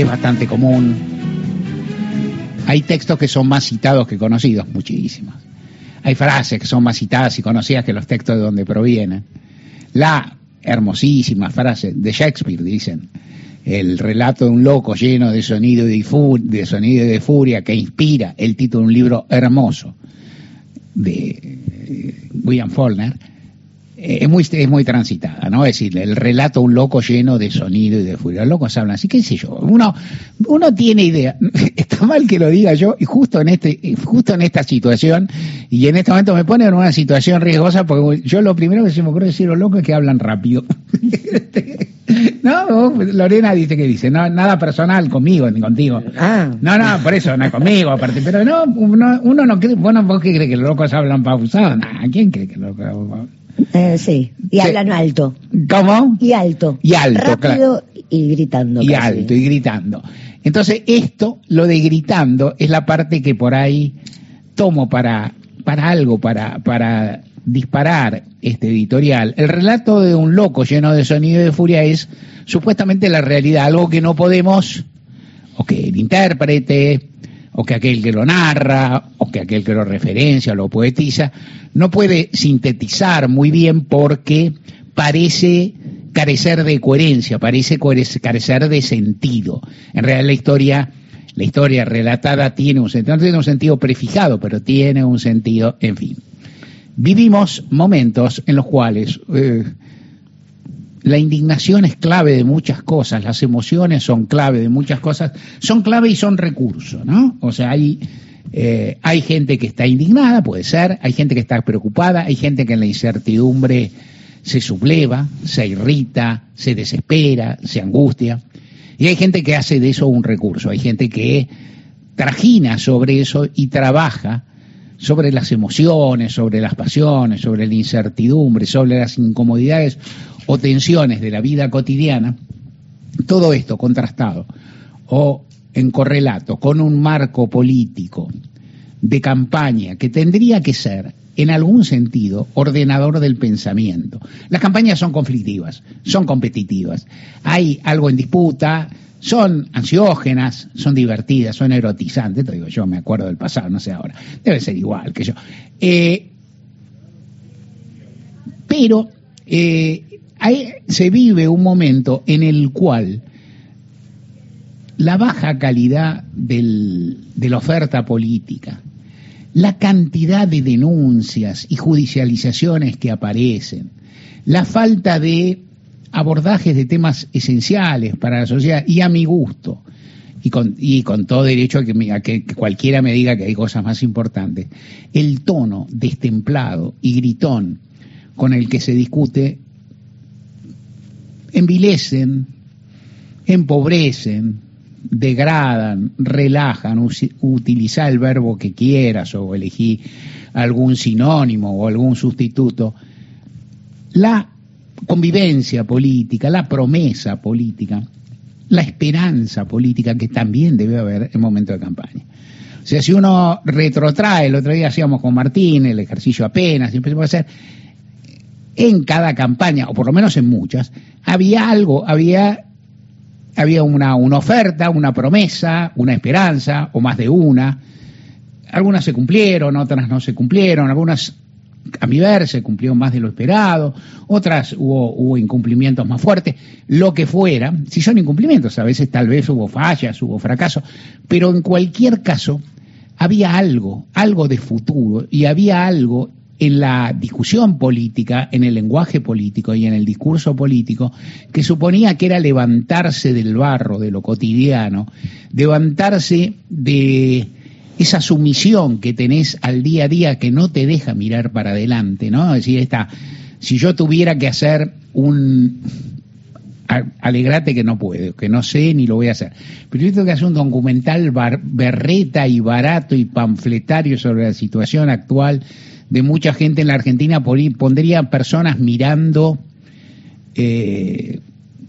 es bastante común. Hay textos que son más citados que conocidos, muchísimos. Hay frases que son más citadas y conocidas que los textos de donde provienen. La hermosísima frase de Shakespeare, dicen, el relato de un loco lleno de sonido y de, furia que inspira el título de un libro hermoso de eh, William Faulkner, es muy, es muy transitada, ¿no? Es decir, el relato un loco lleno de sonido y de furia. Los locos hablan así, qué sé yo. Uno, uno tiene idea. Está mal que lo diga yo, y justo en este, justo en esta situación, y en este momento me pone en una situación riesgosa, porque yo lo primero que se me ocurre decir los locos es que hablan rápido. no, Lorena dice que dice, no, nada personal conmigo ni contigo. Ah. No, no, por eso, no es conmigo, aparte, pero no, uno, uno no cree, bueno, vos qué crees que los locos hablan pausado, ¿quién cree que los locos eh, sí, y hablan alto. ¿Cómo? Y alto. Y alto, Rápido y gritando. Y alto, y gritando. Entonces, esto, lo de gritando, es la parte que por ahí tomo para, para algo, para, para disparar este editorial. El relato de un loco lleno de sonido y de furia es supuestamente la realidad, algo que no podemos, o que el intérprete, o que aquel que lo narra, o que aquel que lo referencia, lo poetiza, no puede sintetizar muy bien porque parece carecer de coherencia, parece carecer de sentido. En realidad la historia, la historia relatada tiene un sentido, no tiene un sentido prefijado, pero tiene un sentido, en fin. Vivimos momentos en los cuales eh, la indignación es clave de muchas cosas, las emociones son clave de muchas cosas, son clave y son recursos, ¿no? O sea, hay, eh, hay gente que está indignada, puede ser, hay gente que está preocupada, hay gente que en la incertidumbre se subleva, se irrita, se desespera, se angustia, y hay gente que hace de eso un recurso, hay gente que trajina sobre eso y trabaja sobre las emociones, sobre las pasiones, sobre la incertidumbre, sobre las incomodidades o tensiones de la vida cotidiana, todo esto contrastado o en correlato con un marco político de campaña que tendría que ser, en algún sentido, ordenador del pensamiento. Las campañas son conflictivas, son competitivas, hay algo en disputa, son ansiógenas, son divertidas, son erotizantes, te digo yo, me acuerdo del pasado, no sé ahora, debe ser igual que yo. Eh, pero eh, se vive un momento en el cual la baja calidad de la oferta política, la cantidad de denuncias y judicializaciones que aparecen, la falta de abordajes de temas esenciales para la sociedad y a mi gusto, y con, todo derecho a que, a que, cualquiera me diga que hay cosas más importantes, el tono destemplado y gritón con el que se discute envilecen, empobrecen, degradan, relajan, utilizar el verbo que quieras o elegí algún sinónimo o algún sustituto, la convivencia política, la promesa política, la esperanza política que también debe haber en momento de campaña. O sea, si uno retrotrae, el otro día hacíamos con Martín el ejercicio apenas, y empezamos a hacer, en cada campaña, o por lo menos en muchas, había algo, había, había una, una oferta, una promesa, una esperanza, o más de una. Algunas se cumplieron, otras no se cumplieron, algunas a mi ver se cumplieron más de lo esperado, otras hubo, incumplimientos más fuertes, lo que fuera, si son incumplimientos, a veces tal vez hubo fallas, hubo fracasos, pero en cualquier caso había algo, algo de futuro y había algo en la discusión política, en el lenguaje político y en el discurso político, que suponía que era levantarse del barro, de lo cotidiano, levantarse de esa sumisión que tenés al día a día que no te deja mirar para adelante, ¿no? Es decir, esta, si yo tuviera que hacer un alegrate que no puedo, que no sé ni lo voy a hacer. Pero yo tengo que hacer un documental berreta y barato y panfletario sobre la situación actual de mucha gente en la Argentina, pondría personas mirando eh,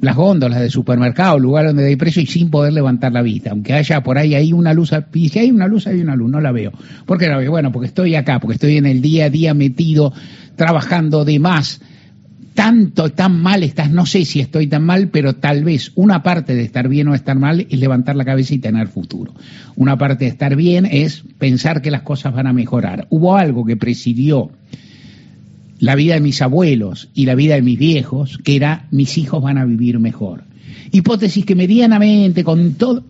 las góndolas de supermercado, lugar donde hay precio y sin poder levantar la vista, aunque haya por ahí hay una luz, y si hay una luz, hay una luz, no la veo. ¿Por qué la veo? Bueno, porque estoy acá, porque estoy en el día a día metido, trabajando de más, tanto, tan mal estás, no sé si estoy tan mal, pero tal vez una parte de estar bien o estar mal es levantar la cabeza y tener futuro. Una parte de estar bien es pensar que las cosas van a mejorar. Hubo algo que presidió la vida de mis abuelos y la vida de mis viejos, que era mis hijos van a vivir mejor. Hipótesis que medianamente, con todo,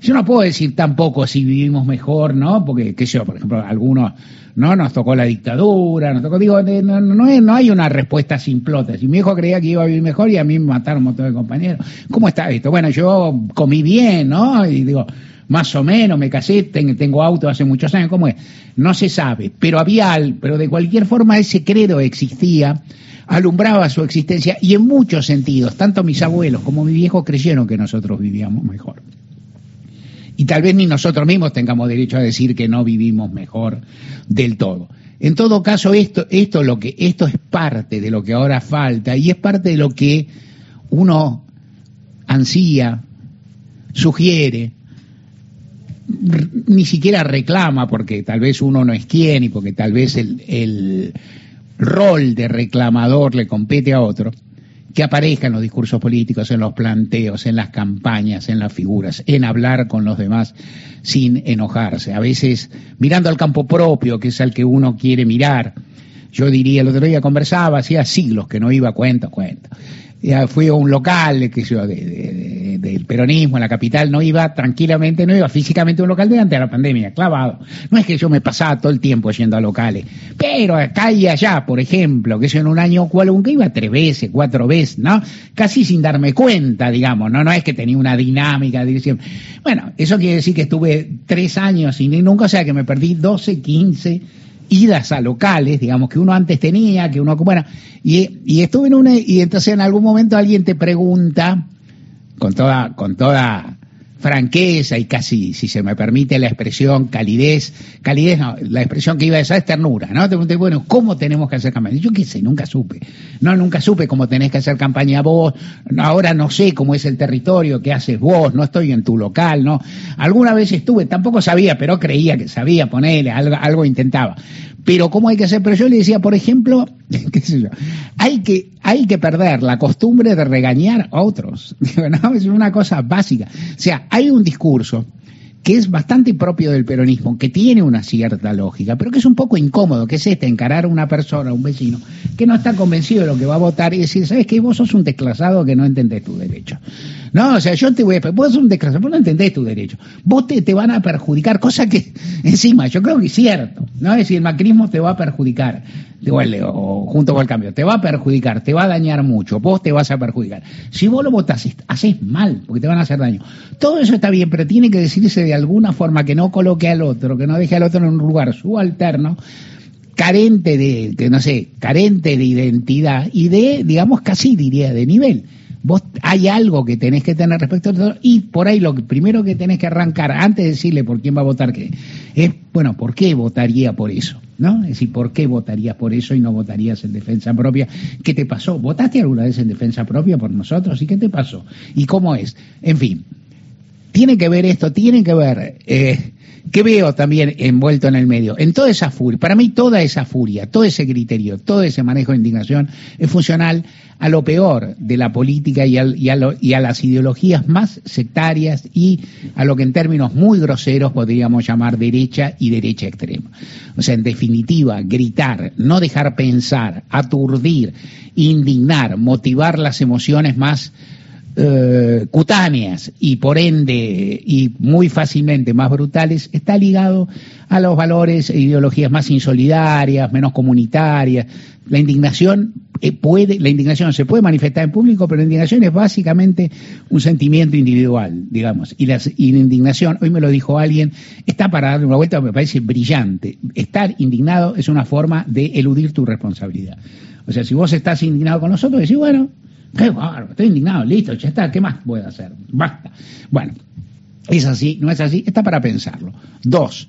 yo no puedo decir tampoco si vivimos mejor, ¿no? Porque, qué sé yo, por ejemplo, algunos, ¿no? Nos tocó la dictadura, nos tocó, digo, no, no, hay una respuesta simplota. Si mi hijo creía que iba a vivir mejor y a mí me mataron un montón de compañeros, ¿cómo está esto? Bueno, yo comí bien, ¿no? Y digo, más o menos, me casé, tengo auto hace muchos años, ¿cómo es? No se sabe, pero había, pero de cualquier forma ese credo existía, alumbraba su existencia y en muchos sentidos, tanto mis abuelos como mi viejo creyeron que nosotros vivíamos mejor y tal vez ni nosotros mismos tengamos derecho a decir que no vivimos mejor del todo. En todo caso, esto, esto, lo que, esto es parte de lo que ahora falta y es parte de lo que uno ansía, sugiere, ni siquiera reclama, porque tal vez uno no es quien y porque tal vez el, el rol de reclamador le compete a otro que aparezca en los discursos políticos, en los planteos, en las campañas, en las figuras, en hablar con los demás sin enojarse. A veces mirando al campo propio, que es al que uno quiere mirar. Yo diría, el otro día conversaba, hacía siglos que no iba cuento, cuento ya fui a un local que yo, de, del peronismo en la capital, no iba tranquilamente, no iba físicamente a un local de antes de la pandemia, clavado. No es que yo me pasaba todo el tiempo yendo a locales, pero acá y allá, por ejemplo, que yo en un año cual iba tres veces, cuatro veces, ¿no? Casi sin darme cuenta, digamos, no, no es que tenía una dinámica de dirección. Bueno, eso quiere decir que estuve tres años sin ir nunca, o sea que me perdí 12, 15 idas a locales, digamos, que uno antes tenía, que uno, bueno, y, y estuve en una, y entonces en algún momento alguien te pregunta, con toda, con toda franqueza y casi, si se me permite la expresión, calidez, calidez no, la expresión que iba a decir es ternura, ¿no? Te pregunté, bueno, ¿cómo tenemos que hacer campaña? Yo qué sé, nunca supe. No, nunca supe cómo tenés que hacer campaña vos, ahora no sé cómo es el territorio que haces vos, no estoy en tu local, ¿no? Alguna vez estuve, tampoco sabía, pero creía que sabía ponerle, algo, algo intentaba pero ¿cómo hay que hacer? Pero yo le decía, por ejemplo, qué sé yo, hay que, hay que perder la costumbre de regañar a otros. Es una cosa básica. O sea, hay un discurso que es bastante propio del peronismo, que tiene una cierta lógica, pero que es un poco incómodo, que es este, encarar a una persona, a un vecino, que no está convencido de lo que va a votar y decir, ¿sabes qué? Vos sos un desclasado que no entendés tu derecho. No, o sea, yo te voy a... Vos sos un desclasado, vos no entendés tu derecho. Vos te, te van a perjudicar, cosa que, encima, yo creo que es cierto, ¿no? Es decir, el macrismo te va a perjudicar, o junto con el cambio, te va a perjudicar, te va a dañar mucho, vos te vas a perjudicar. Si vos lo votás, haces mal, porque te van a hacer daño. Todo eso está bien, pero tiene que decirse de alguna forma que no coloque al otro, que no deje al otro en un lugar subalterno, carente de, que no sé, carente de identidad y de, digamos, casi diría, de nivel. Vos hay algo que tenés que tener respecto a otro y por ahí lo primero que tenés que arrancar antes de decirle por quién va a votar qué es, bueno, ¿por qué votaría por eso? ¿No? Es decir, ¿por qué votarías por eso y no votarías en defensa propia? ¿Qué te pasó? ¿Votaste alguna vez en defensa propia por nosotros? ¿Y qué te pasó? ¿Y cómo es? En fin, tiene que ver esto, tiene que ver, eh, ¿qué veo también envuelto en el medio? En toda esa furia, para mí toda esa furia, todo ese criterio, todo ese manejo de indignación es funcional a lo peor de la política y, y, a las ideologías más sectarias y a lo que en términos muy groseros podríamos llamar derecha y derecha extrema. O sea, en definitiva, gritar, no dejar pensar, aturdir, indignar, motivar las emociones más eh, cutáneas y por ende y muy fácilmente más brutales está ligado a los valores e ideologías más insolidarias, menos comunitarias. La indignación eh, puede, la indignación se puede manifestar en público, pero la indignación es básicamente un sentimiento individual, digamos. Y y la indignación, hoy me lo dijo alguien, está para darle una vuelta, me parece brillante. Estar indignado es una forma de eludir tu responsabilidad. O sea, si vos estás indignado con nosotros, decís, bueno, Qué bárbaro, estoy indignado, listo, ya está, ¿qué más puedo hacer? Basta. Bueno, es así, no es así, está para pensarlo. Dos,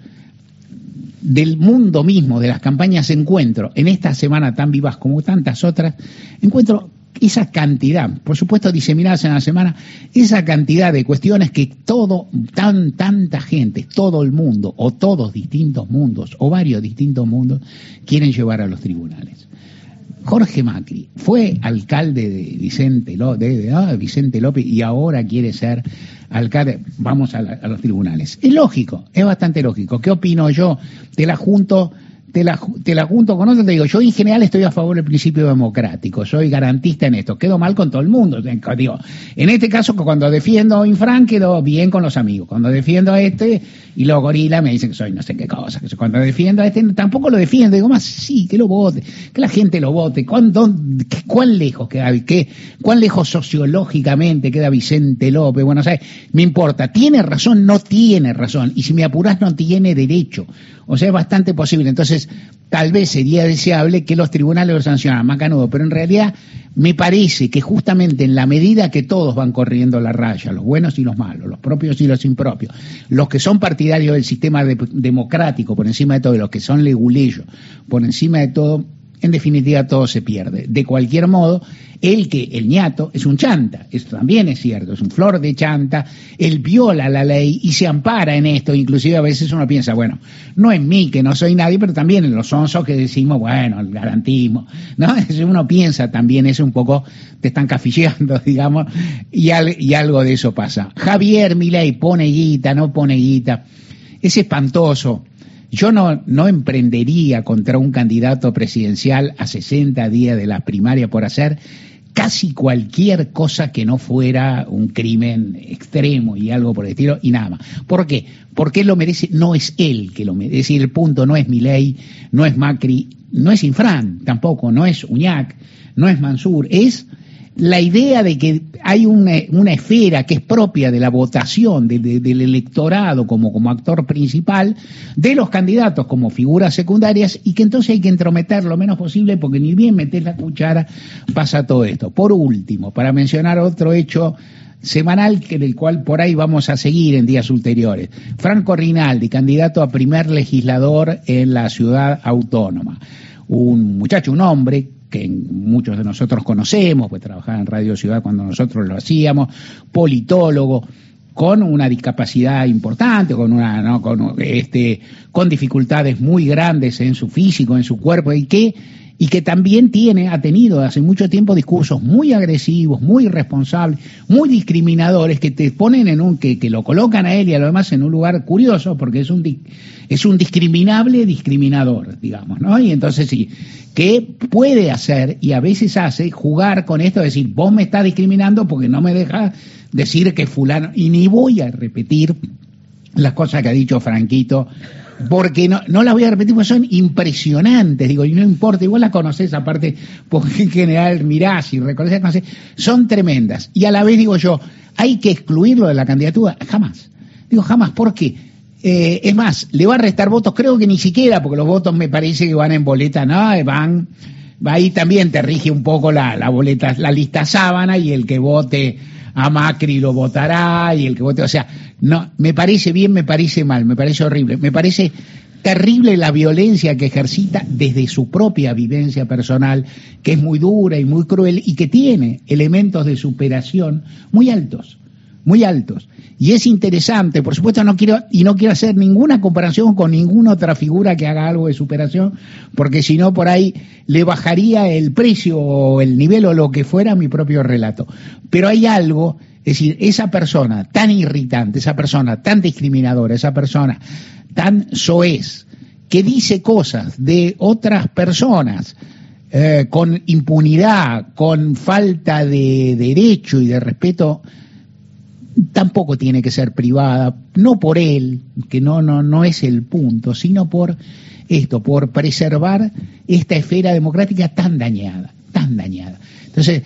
del mundo mismo, de las campañas encuentro, en esta semana tan vivas como tantas otras, encuentro esa cantidad, por supuesto diseminadas en la semana, esa cantidad de cuestiones que todo, tan, tanta gente, todo el mundo, o todos distintos mundos, o varios distintos mundos, quieren llevar a los tribunales Jorge Macri fue alcalde de Vicente, López, ah, Vicente López y ahora quiere ser alcalde. Vamos a, a, los tribunales. Es lógico, es bastante lógico. ¿Qué opino yo? Te la junto te la, junto con otro, te digo, yo en general estoy a favor del principio democrático, soy garantista en esto, quedo mal con todo el mundo, digo, en este caso cuando defiendo a Infran quedo bien con los amigos, cuando defiendo a este y los gorilas me dicen que soy no sé qué cosa, cuando defiendo a este tampoco lo defiendo, digo más sí, que lo vote, que la gente lo vote, ¿cuán, cuán lejos queda, qué, cuán lejos sociológicamente queda Vicente López, bueno, ¿sabes? Me importa, ¿tiene razón? No tiene razón, y si me apuras no tiene derecho, o sea, es bastante posible, entonces tal vez sería deseable que los tribunales lo sancionaran. Más canudo, pero en realidad me parece que justamente en la medida que todos van corriendo la raya, los buenos y los malos, los propios y los impropios, los que son partidarios del sistema democrático por encima de todo, y los que son leguleyos por encima de todo, en definitiva todo se pierde. De cualquier modo, el que, el ñato, es un chanta, eso también es cierto, es un flor de chanta, él viola la ley y se ampara en esto, inclusive a veces uno piensa, bueno, no en mí, que no soy nadie, pero también en los onzos que decimos, bueno, el garantismo, ¿no? Uno piensa también eso un poco, te están cafilleando, digamos, y, y algo de eso pasa. Javier Milei pone guita, no pone guita, es espantoso yo no, no emprendería contra un candidato presidencial a 60 días de la primaria por hacer casi cualquier cosa que no fuera un crimen extremo y algo por el estilo y nada más. ¿Por qué? Porque él lo merece, no es él que lo merece. Es decir, el punto no es Milei, no es Macri, no es Infran tampoco, no es Uñac, no es Mansur, es la idea de que hay una, esfera que es propia de la votación del electorado como, como actor principal, de los candidatos como figuras secundarias, y que entonces hay que entrometer lo menos posible porque ni bien meter la cuchara pasa todo esto. Por último, para mencionar otro hecho semanal en el cual por ahí vamos a seguir en días ulteriores. Franco Rinaldi, candidato a primer legislador en la ciudad autónoma. Un muchacho, un hombre que muchos de nosotros conocemos, pues trabajaba en Radio Ciudad cuando nosotros lo hacíamos, politólogo, con una discapacidad importante, con una, ¿no? con, este, con dificultades muy grandes en su físico, en su cuerpo, y que y que también tiene, ha tenido hace mucho tiempo discursos muy agresivos, muy irresponsables, muy discriminadores, que te ponen en un, que, que lo colocan a él y a lo demás en un lugar curioso, porque es un, es un discriminable discriminador, digamos, ¿no? Y entonces sí, ¿qué puede hacer, y a veces hace, jugar con esto, decir, vos me estás discriminando porque no me dejas decir que fulano, y ni voy a repetir las cosas que ha dicho Franquito porque no, no las voy a repetir porque son impresionantes, digo, y no importa, igual las conoces aparte, porque en general mirás y reconoces, conoces, son tremendas. Y a la vez digo yo, ¿hay que excluirlo de la candidatura? Jamás. Digo, jamás, ¿por qué? Eh, es más, le va a restar votos, creo que ni siquiera, porque los votos me parece que van en boleta, no, van, ahí también te rige un poco la, la boleta, la lista sábana y el que vote a Macri lo votará y el que vote, o sea, no, me parece bien, me parece mal, me parece horrible, me parece terrible la violencia que ejercita desde su propia vivencia personal, que es muy dura y muy cruel y que tiene elementos de superación muy altos, muy altos. Y es interesante, por supuesto no quiero, y no quiero hacer ninguna comparación con ninguna otra figura que haga algo de superación, porque si no por ahí le bajaría el precio o el nivel o lo que fuera a mi propio relato. Pero hay algo, es decir, esa persona tan irritante, esa persona tan discriminadora, esa persona tan soez, que dice cosas de otras personas, eh, con impunidad, con falta de derecho y de respeto tampoco tiene que ser privada, no por él, que no, no, no es el punto, sino por esto, por preservar esta esfera democrática tan dañada, tan dañada. Entonces,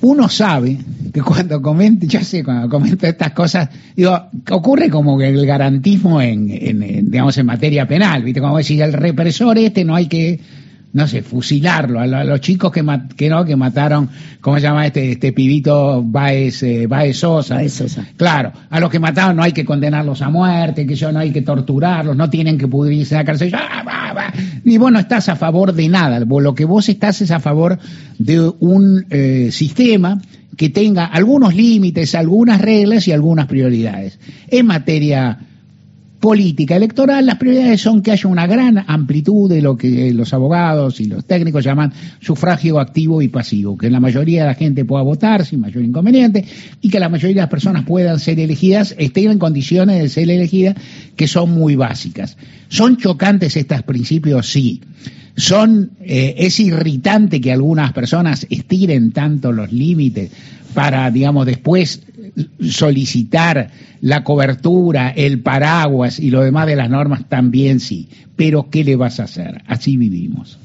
uno sabe que cuando comenta, ya sé, cuando comenta estas cosas, digo, ocurre como que el garantismo en, en, digamos, en materia penal, ¿viste? Como decir, el represor este no hay que no sé, fusilarlo, a, los chicos que, que no, que mataron, ¿cómo se llama este, este pibito Baez, eh, Sosa? Claro, a los que mataron no hay que condenarlos a muerte, que yo no hay que torturarlos, no tienen que pudrirse en la cárcel. Y vos no estás a favor de nada, lo que vos estás es a favor de un eh, sistema que tenga algunos límites, algunas reglas y algunas prioridades. En materia política electoral, las prioridades son que haya una gran amplitud de lo que los abogados y los técnicos llaman sufragio activo y pasivo, que la mayoría de la gente pueda votar sin mayor inconveniente y que la mayoría de las personas puedan ser elegidas, estén en condiciones de ser elegidas, que son muy básicas. ¿Son chocantes estos principios? Sí. Son, eh, es irritante que algunas personas estiren tanto los límites para, digamos, después solicitar la cobertura, el paraguas y lo demás de las normas también sí. Pero ¿qué le vas a hacer? Así vivimos.